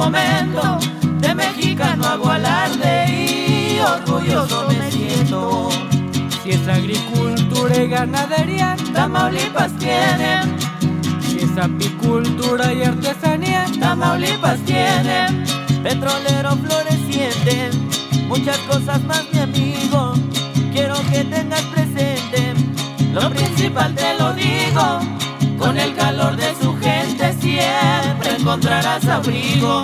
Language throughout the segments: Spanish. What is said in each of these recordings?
Momento. De mexicano hago alarde y orgulloso me siento. Si es agricultura y ganadería, Tamaulipas tiene. Si es apicultura y artesanía, Tamaulipas tiene. Petrolero floreciente, muchas cosas más, mi amigo. Quiero que tengas presente, lo principal te lo digo. Con el calor de su gente encontrarás abrigo.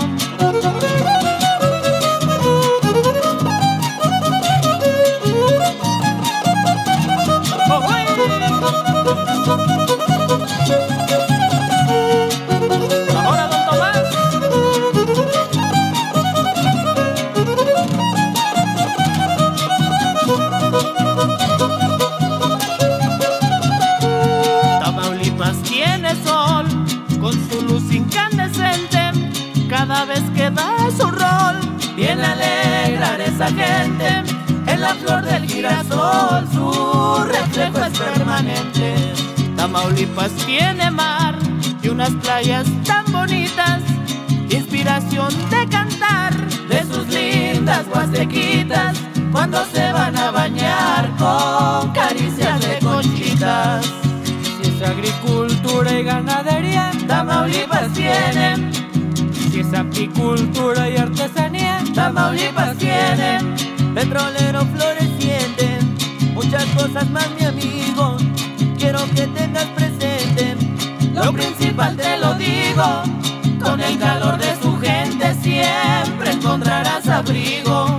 Esa gente. En la flor del girasol, su reflejo es permanente. Tamaulipas tiene mar y unas playas tan bonitas. Inspiración de cantar de sus lindas huastequitas. Cuando se van a bañar con caricias de conchitas. Si es agricultura y ganadería, Tamaulipas tiene. Si es apicultura y artesanía, Floreciente, muchas cosas más, mi amigo. Quiero que tengas presente, lo principal te lo digo. Con el calor de su gente siempre encontrarás abrigo.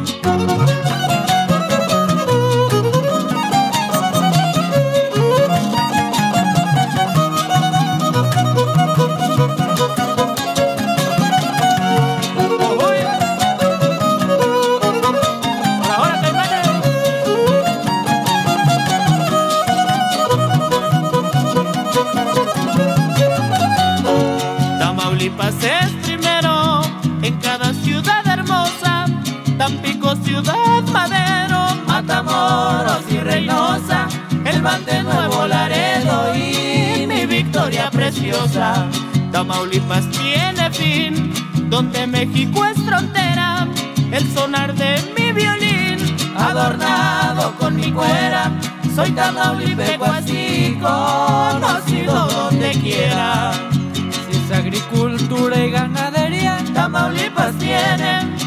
Preciosa. Tamaulipas tiene fin, donde México es frontera, el sonar de mi violín, adornado con mi cuera. Soy tamaulipeco así, conocido donde quiera. Si es agricultura y ganadería, Tamaulipas tiene.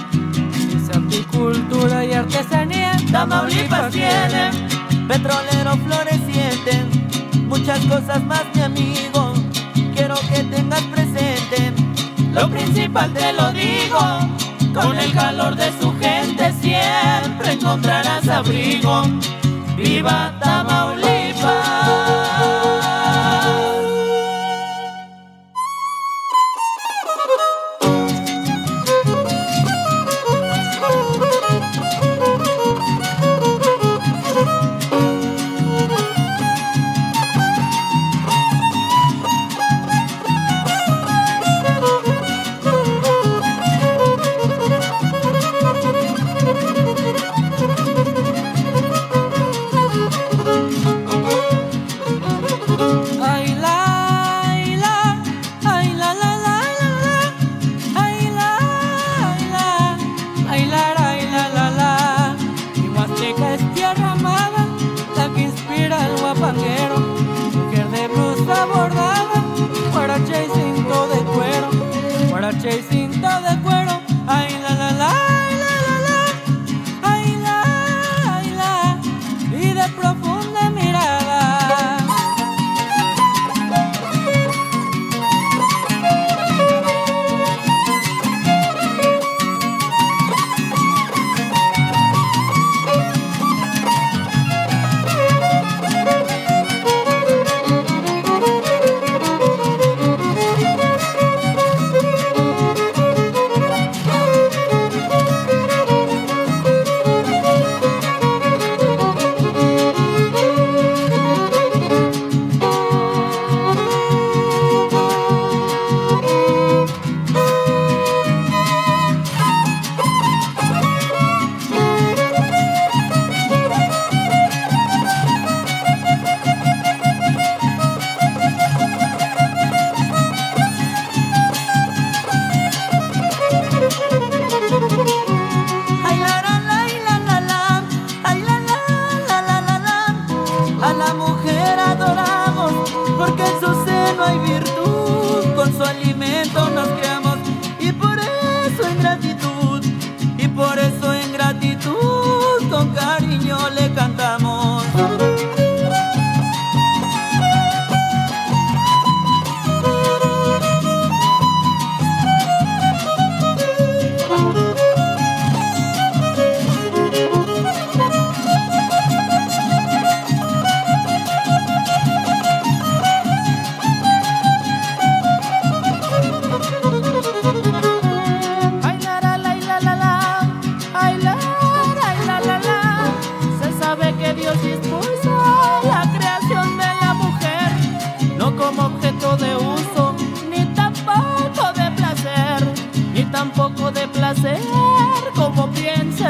Si es apicultura y artesanía, Tamaulipas tiene. Petrolero floreciente, muchas cosas más, mi amigo. Quiero que tengas presente, lo principal te lo digo. Con el calor de su gente siempre encontrarás abrigo. ¡Viva Tamaulipas!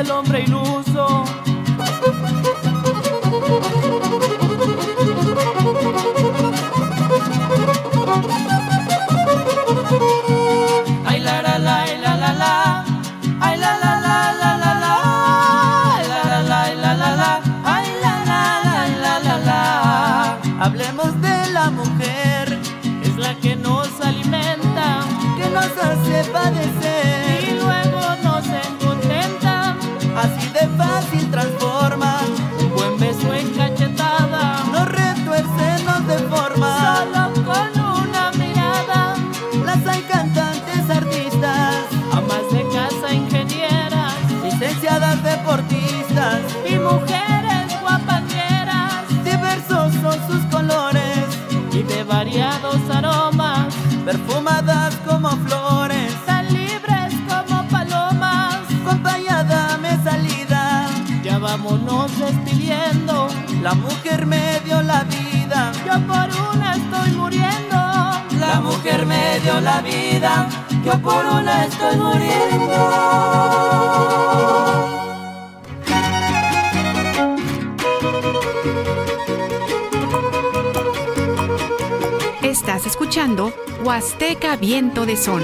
el hombre ilustre. La mujer me dio la vida, yo por una estoy muriendo. La mujer me dio la vida, yo por una estoy muriendo. Estás escuchando Huasteca Viento de Sol.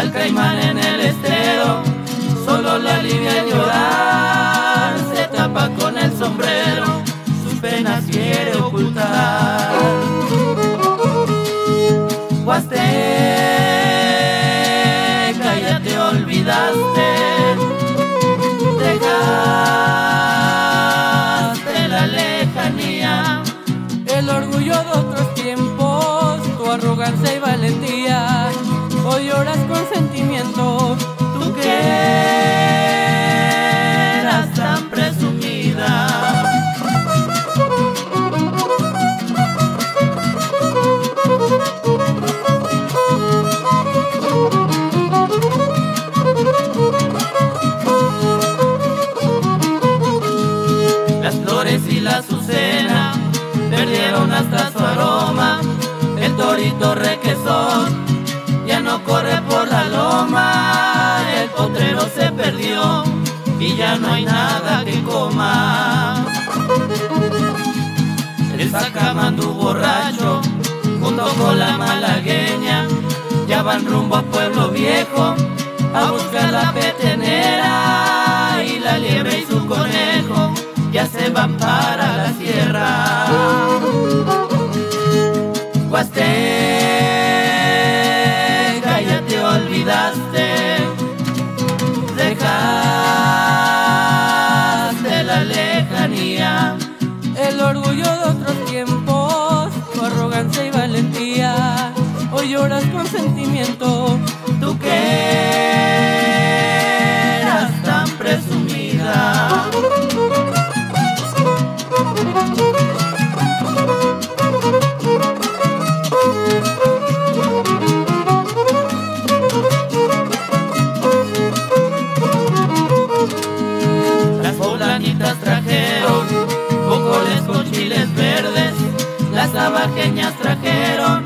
al caimán en el estero, solo la alivia llorar, se tapa con el sombrero, sus penas quiere ocultar. No hay nada que coma. El sacamandú borracho, junto con la malagueña, ya van rumbo a Pueblo Viejo a buscar la petenera y la liebre y su conejo ya se van para la sierra. Huasteca, y valentía, hoy lloras con sentimiento, tú que eras tan presumida. Trajeron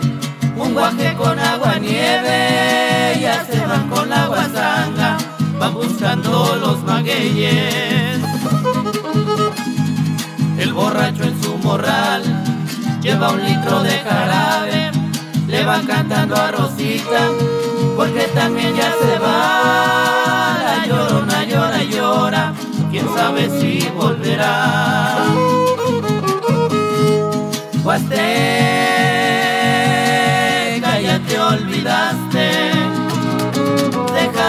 un guaje con agua nieve, ya se van con la guasanga, van buscando los magueyes el borracho en su morral lleva un litro de jarabe, le van cantando a Rosita, porque también ya se va. La llorona llora, llora, quién sabe si volverá. Huasteca, ya te olvidaste, dejaste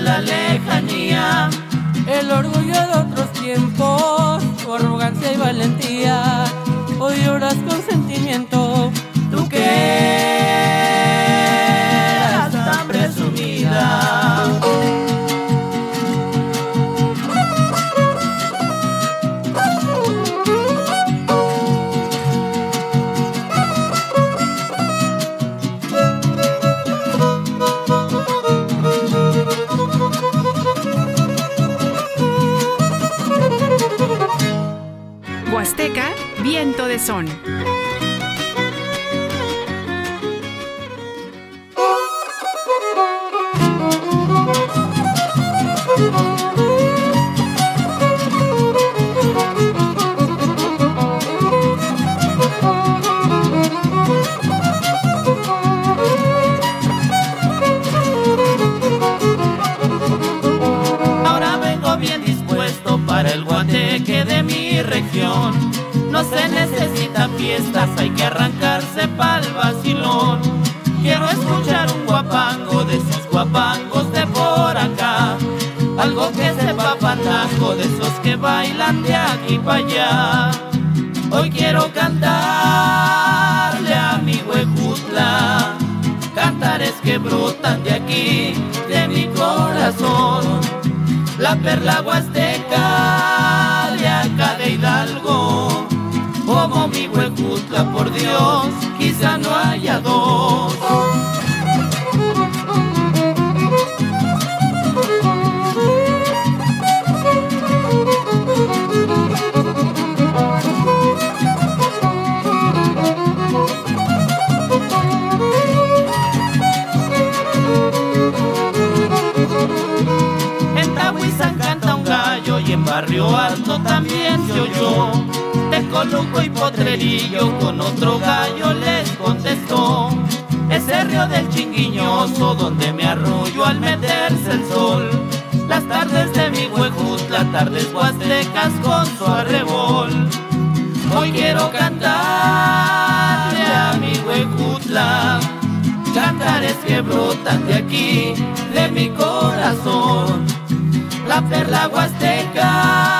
la lejanía, el orgullo de tiempos, tu arrogancia y valentía, hoy lloras con sentimiento, tú que perla se oyó Coluco y Potrerillo con otro gallo les contestó. Ese río del chinguiñoso donde me arrullo al meterse el sol. Las tardes de mi huejutla, tardes huastecas con su arrebol. Hoy quiero cantarle a mi huejutla, cantares que brotan de aquí, de mi corazón. La perla huasteca de de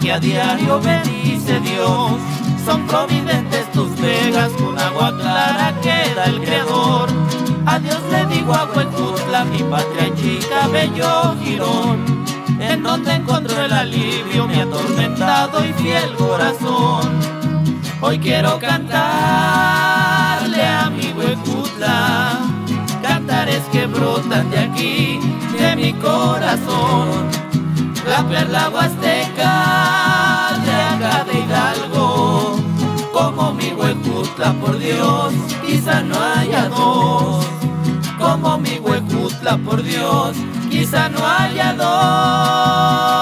que a diario bendice Dios. Son providentes tus vegas, con agua clara queda el Creador. A Dios le digo a Huecutla, mi patria chica, bello girón. En donde encontró el alivio mi atormentado y fiel corazón. Hoy quiero cantarle a mi Huecutla, cantares que brotan de aquí, de mi corazón la perla huasteca de acá de Hidalgo, como mi huecutla, por Dios, quizá no haya dos, como mi huecutla, por Dios, quizá no haya dos.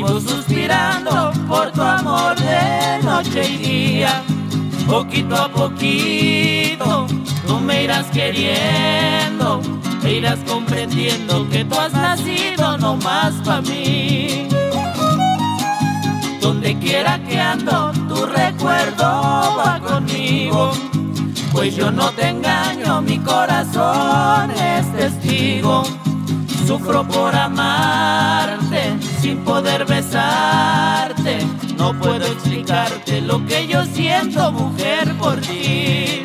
Vivo suspirando por tu amor de noche y día. Poquito a poquito tú me irás queriendo, me irás comprendiendo que tú has nacido no más para mí. Donde quiera que ando, tu recuerdo va conmigo. Pues yo no te engaño, mi corazón es testigo. Sufro por amarte, sin poder besarte. No puedo explicarte lo que yo siento, mujer, por ti.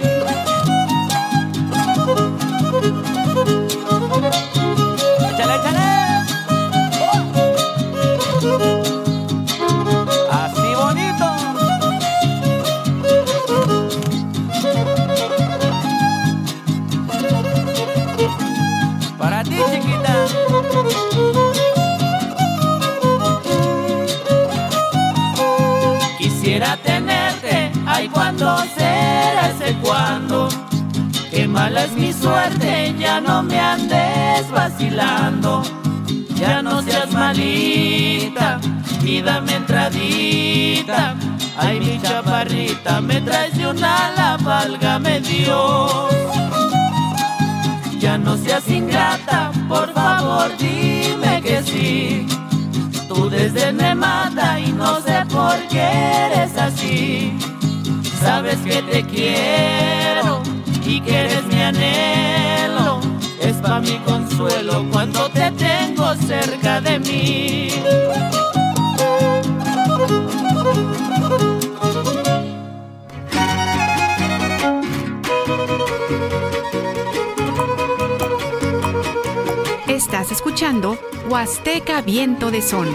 Es mi suerte, ya no me andes vacilando. Ya no seas malita y dame entradita. Ay, mi chaparrita, me traes de una la válgame Dios. Ya no seas ingrata, por favor dime que sí. Tú desde me mata y no sé por qué eres así. Sabes que te quiero y que eres mi anhelo. Es para mi consuelo cuando te tengo cerca de mí. Estás escuchando Huasteca Viento de Sol.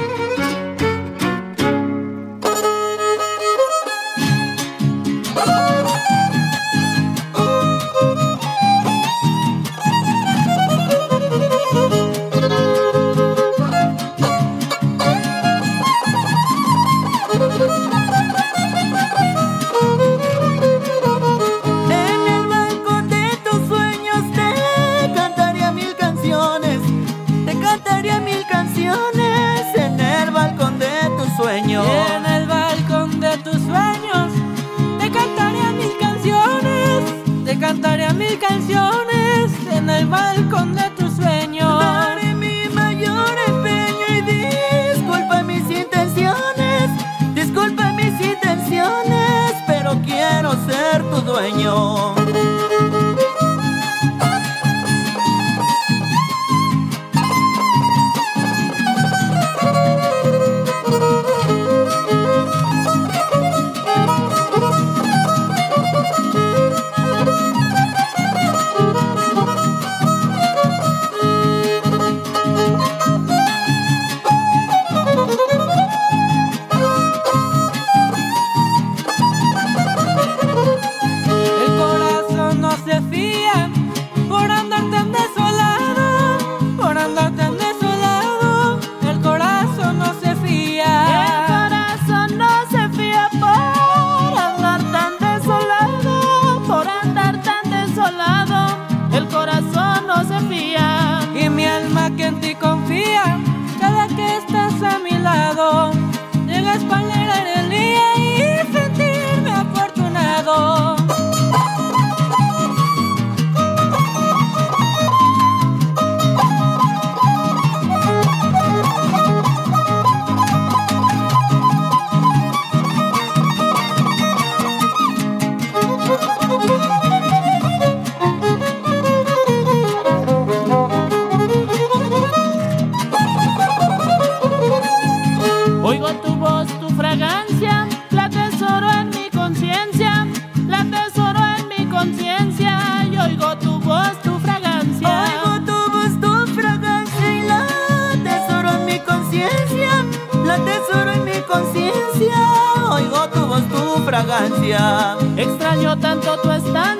Fragancia. Extraño tanto tu estancia,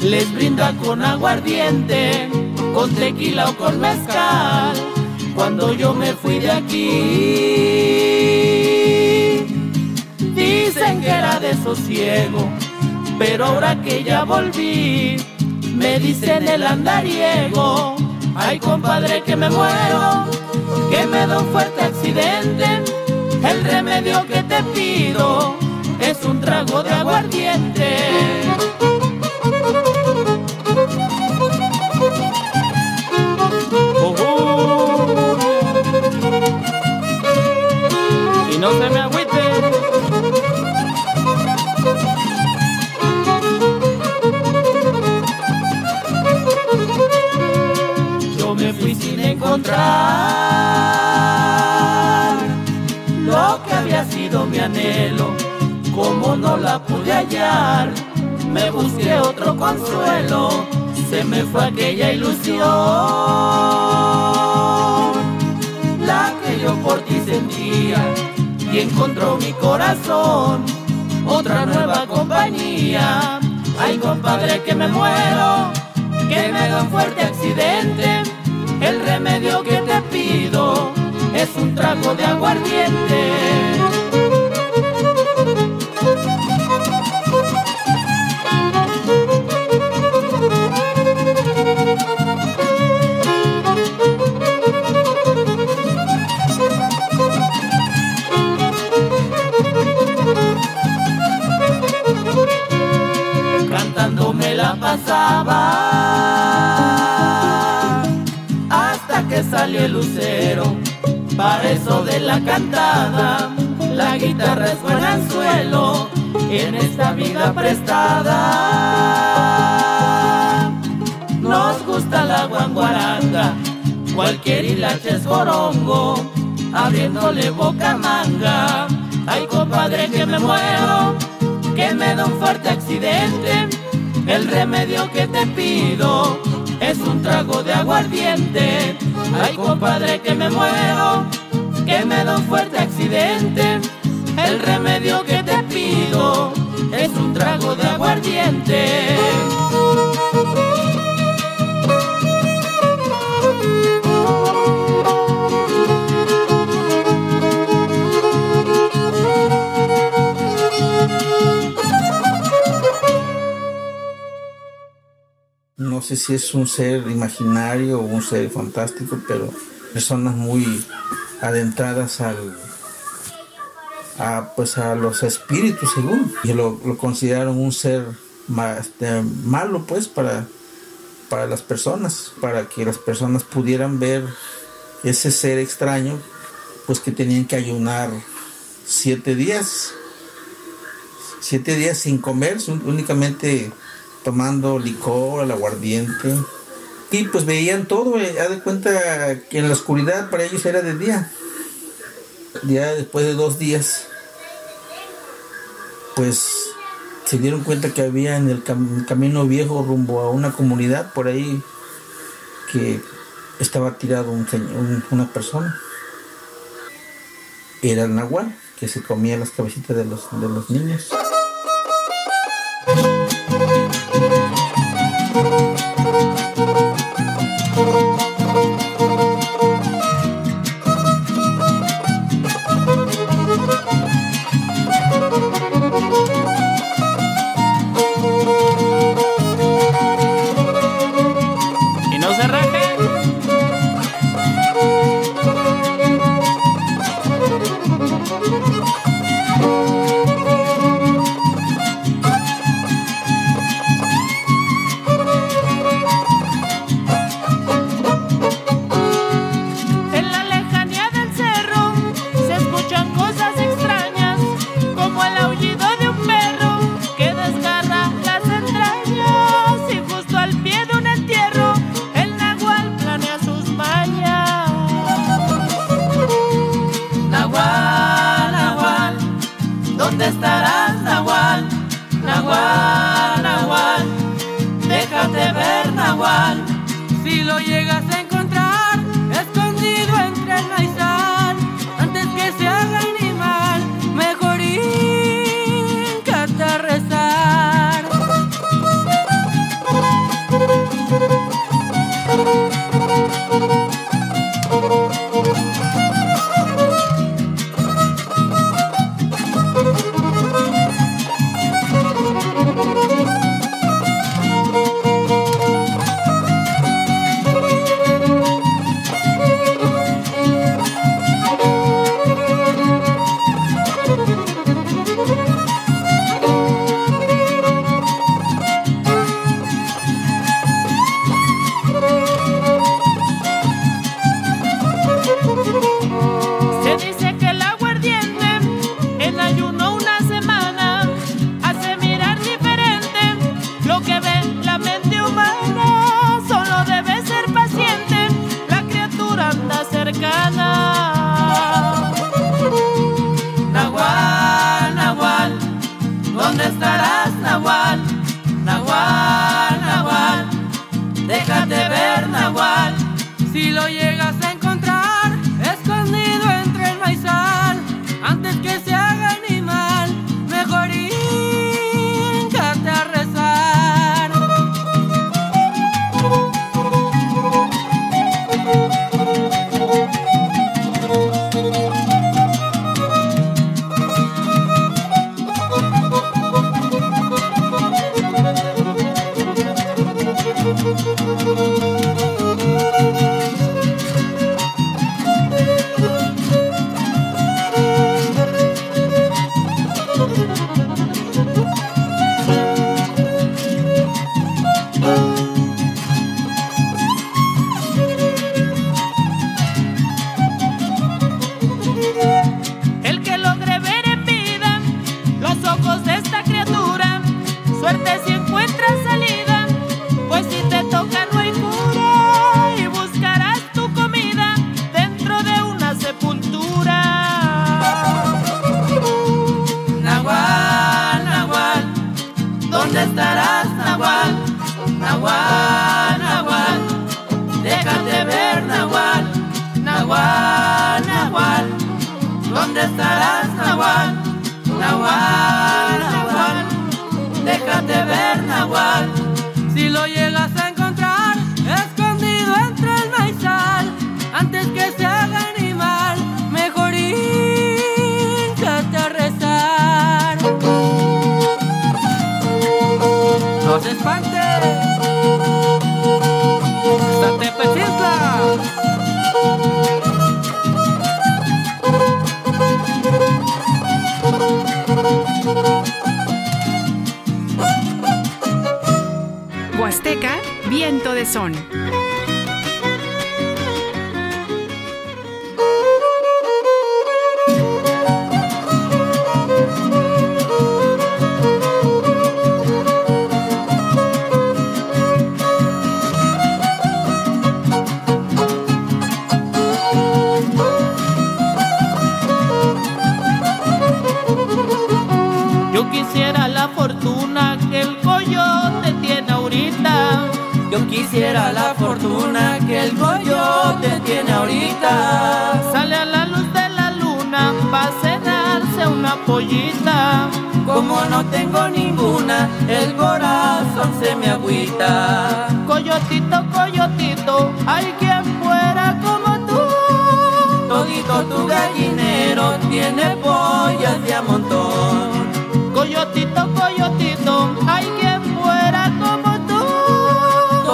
Les brinda con aguardiente, con tequila o con mezcal. Cuando yo me fui de aquí, dicen que era de sosiego, pero ahora que ya volví, me dicen el andariego. Ay, compadre, que me muero, que me da un fuerte accidente. El remedio que te pido es un trago de aguardiente. Me busqué otro consuelo se me fue aquella ilusión, la que yo por ti sentía y encontró mi corazón otra nueva compañía. Ay compadre que me muero, que me da un fuerte accidente, el remedio que te pido es un trago de aguardiente. El lucero. Para eso de la cantada, la guitarra es buen anzuelo en esta vida prestada. Nos gusta la guanguaranga, cualquier hilache es borongo, abriéndole boca manga. Ay compadre que me muero, que me da un fuerte accidente el remedio que te pido es un trago de aguardiente. Ay, compadre, que me muero, que me da un fuerte accidente. El remedio que te pido es un trago de aguardiente. Si es un ser imaginario o un ser fantástico, pero personas muy adentradas al, a, pues a los espíritus según y lo, consideraron un ser este, malo pues para, para las personas para que las personas pudieran ver ese ser extraño pues que tenían que ayunar siete días. Siete días sin comer, únicamente tomando licor, el aguardiente. Y pues veían todo, eh, de cuenta que en la oscuridad para ellos era de día. Ya después de dos días, pues se dieron cuenta que había en el, camino viejo rumbo a una comunidad por ahí que estaba tirado un, una persona. Era el nahual que se comía las cabecitas de los, de los niños. Thank you. Quisiera la fortuna que el coyote tiene ahorita. Sale a la luz de la luna para cenarse una pollita. Como no tengo ninguna, el corazón se me agüita. Coyotito, coyotito, hay quien fuera como tú. Todito tu gallinero tiene pollas de a montón. Coyotito, coyotito, hay quien.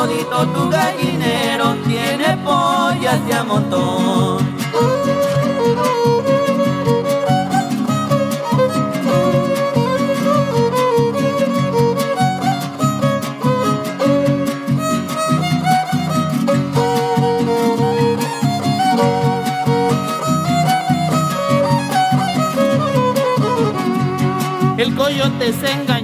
Tu gallinero tiene pollas de a montón. El coyote es engañoso,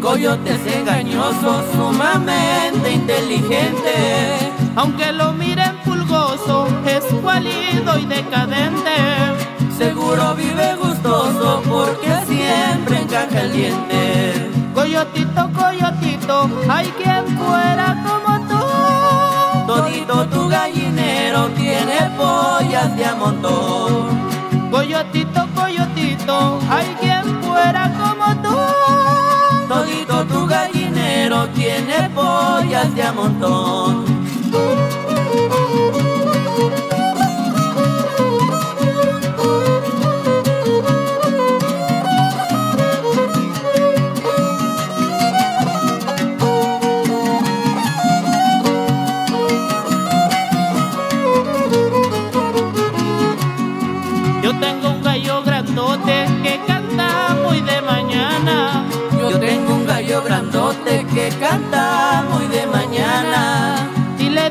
Coyote es engañoso, sumamente inteligente. Aunque lo miren pulgoso, es cualido y decadente. Seguro vive gustoso porque siempre encaja el diente. Coyotito, coyotito, hay quien fuera como tú. Todito tu gallinero tiene pollas de a montón. Coyotito, coyotito, hay quien fuera como tú. Pollas de a montón.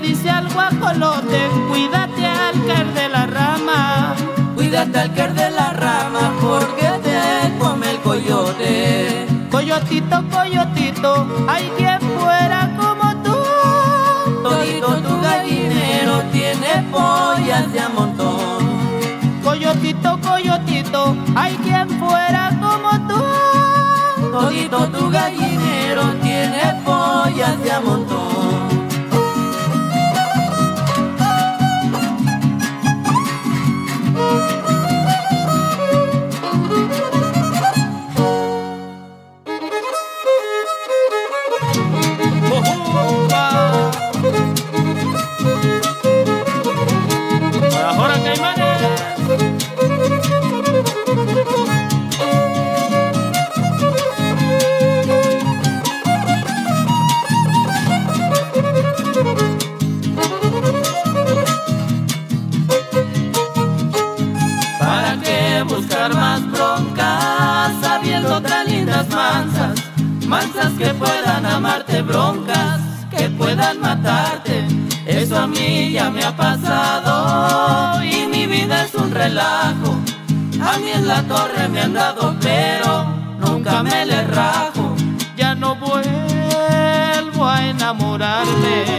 Le dice al guajolote, cuídate al caer de la rama. Cuídate al caer de la rama porque te come el coyote. Coyotito, coyotito, hay quien fuera como tú. Todito tu gallinero tiene pollas de a montón. Coyotito, coyotito, hay quien fuera como tú. Todito tu gallinero tiene pollas de a montón.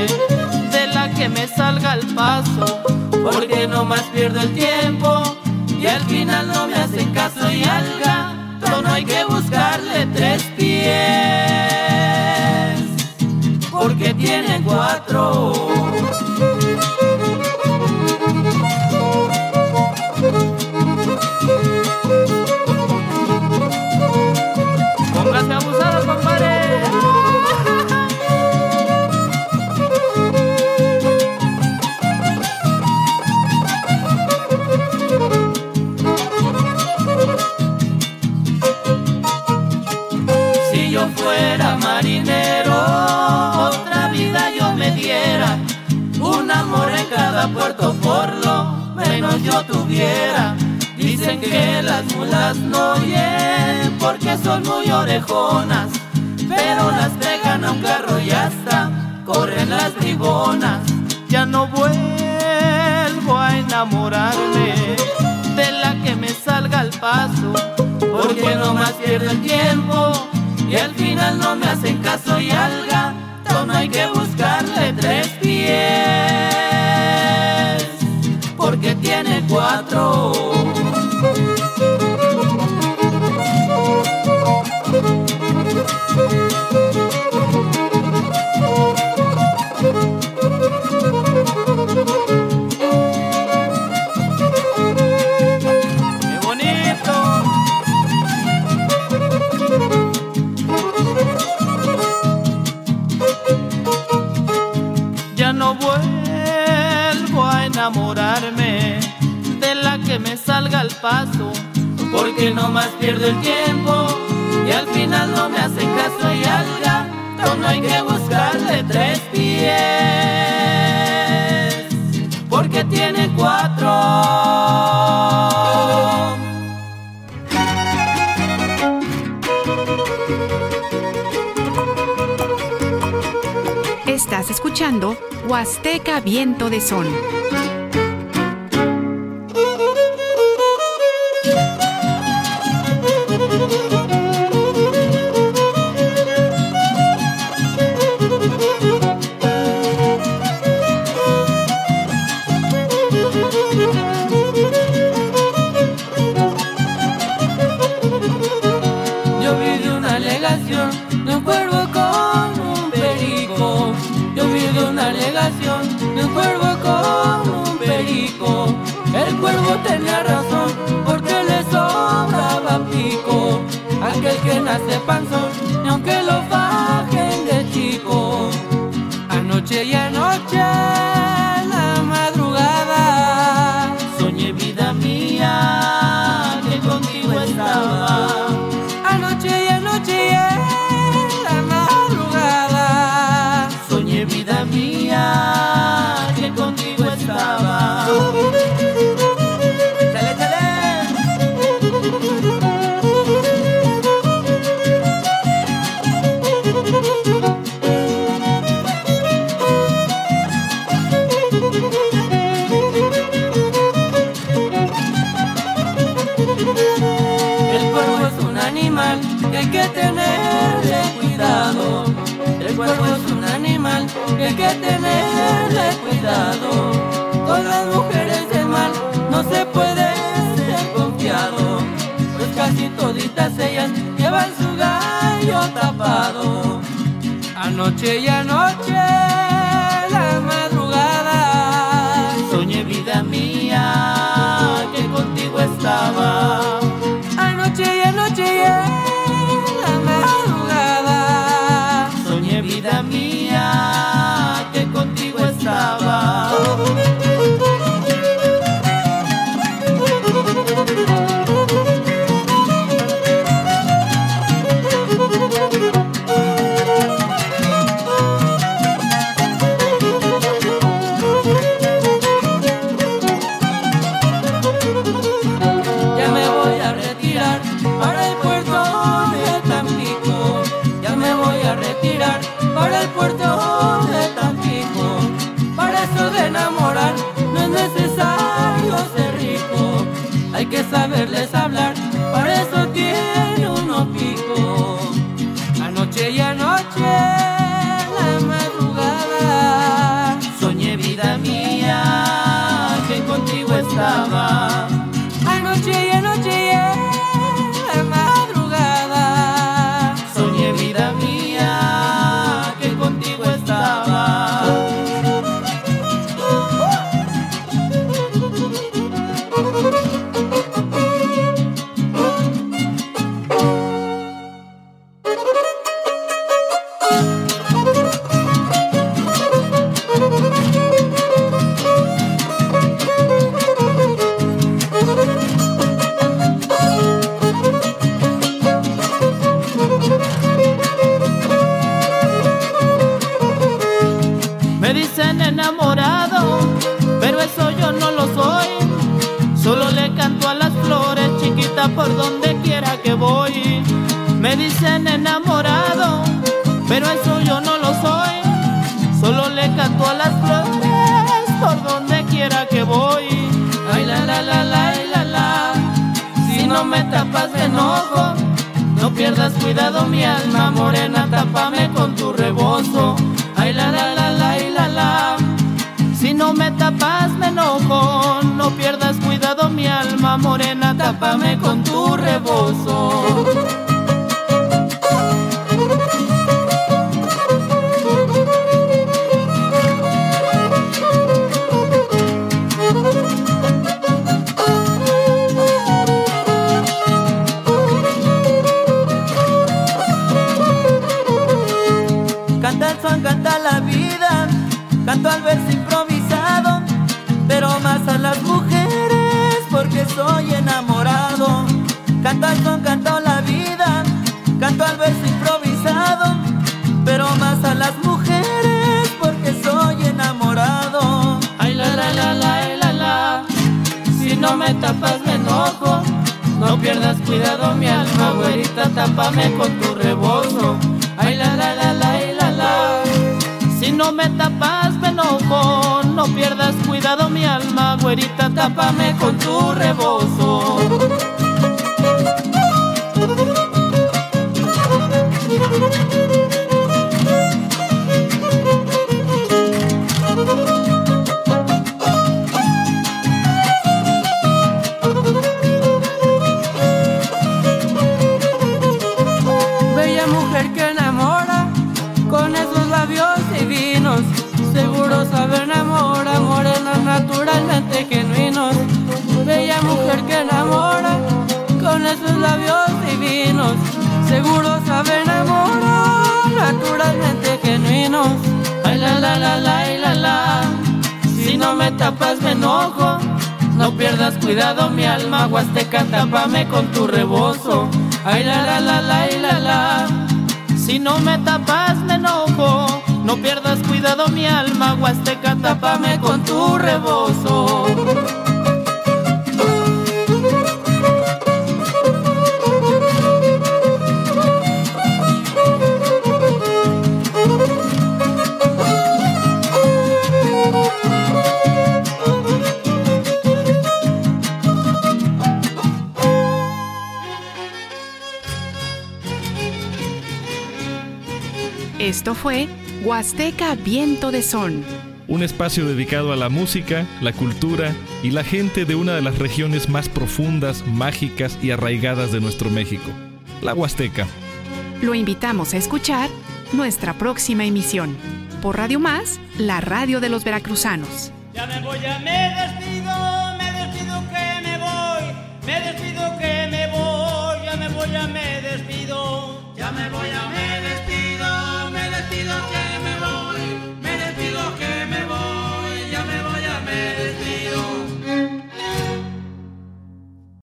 De la que me salga al paso. Porque no más pierdo el tiempo y al final no me hacen caso y al gato no hay que buscarle marinero, otra vida yo me diera. Un amor en cada puerto, por lo menos yo tuviera. Dicen que las mulas no oyen porque son muy orejonas, pero las pegan a un carro y hasta corren las bribonas. Ya no vuelvo a enamorarme de la que me salga al paso. Porque no más pierdo el tiempo no me hacen caso y al gato no hay que buscarle tres pies. Porque tiene cuatro. paso, porque no más pierdo el tiempo y al final no me hacen caso y alga, no hay que buscarle tres pies, porque tiene cuatro. Estás escuchando Huasteca Viento de Sol. animal que hay que tenerle cuidado. El cuerpo es un animal que hay que tenerle cuidado. Con las mujeres del mal no se puede ser confiado. Pues casi toditas ellas llevan su gallo tapado. Anoche y anoche la madrugada soñé vida mía que contigo estaba yeah. saberles hablar, para eso tiene unos picos, anoche y anoche. Seguro sabe enamorar, naturalmente genuinos. Ay la la la la la la. Si no me tapas me enojo. No pierdas cuidado mi alma, huasteca, tápame con tu rebozo. Ay la la la la la la. Si no me tapas me enojo, no pierdas cuidado mi alma, huasteca, tápame con tu rebozo. Esto fue Huasteca Viento de Son. Un espacio dedicado a la música, la cultura y la gente de una de las regiones más profundas, mágicas y arraigadas de nuestro México, la Huasteca. Lo invitamos a escuchar nuestra próxima emisión. Por Radio Más, la radio de los veracruzanos. Ya me voy a me despido.